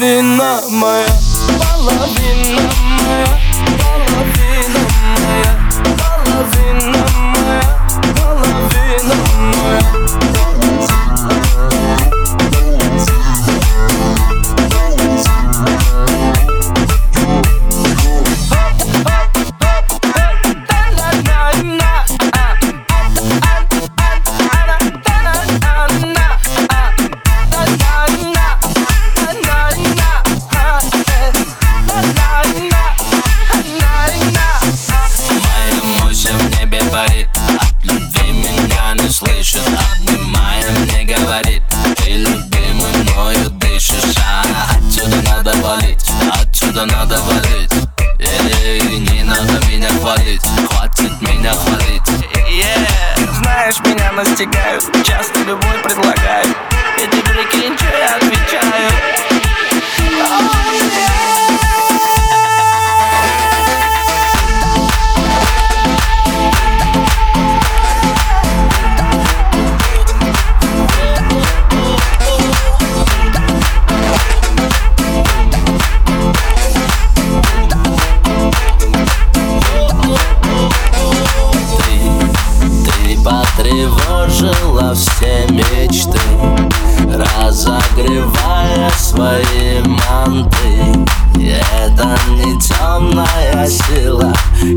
половина моя Половина моя, говорит Ты любимый мною дышишь а Отсюда надо валить Отсюда надо валить. Эй, не надо меня хвалить Хватит меня хвалить Yeah. Знаешь, меня настигают Часто любой предлагают И ты прикинь, что я отвечаю мечты Разогревая свои манты. Это не темная сила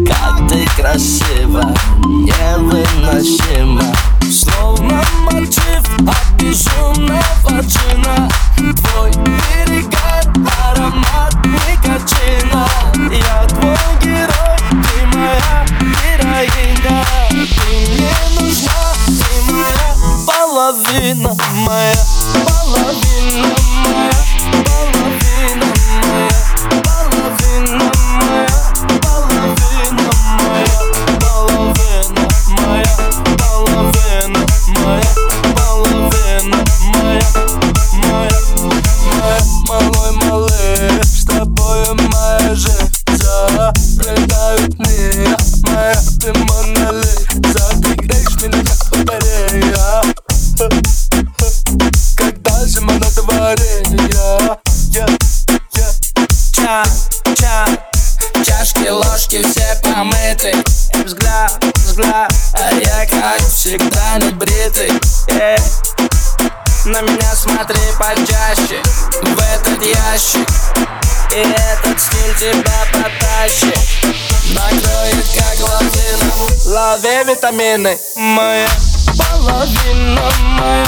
Как ты красива, половина моя Половина. моя, Взгляд, а я как всегда не бритый yeah. На меня смотри почаще В этот ящик И этот стиль тебя потащит. Накроет как лавина Лови витамины. Моя половина моя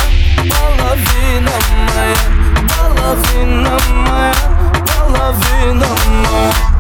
Половина моя Половина моя Половина моя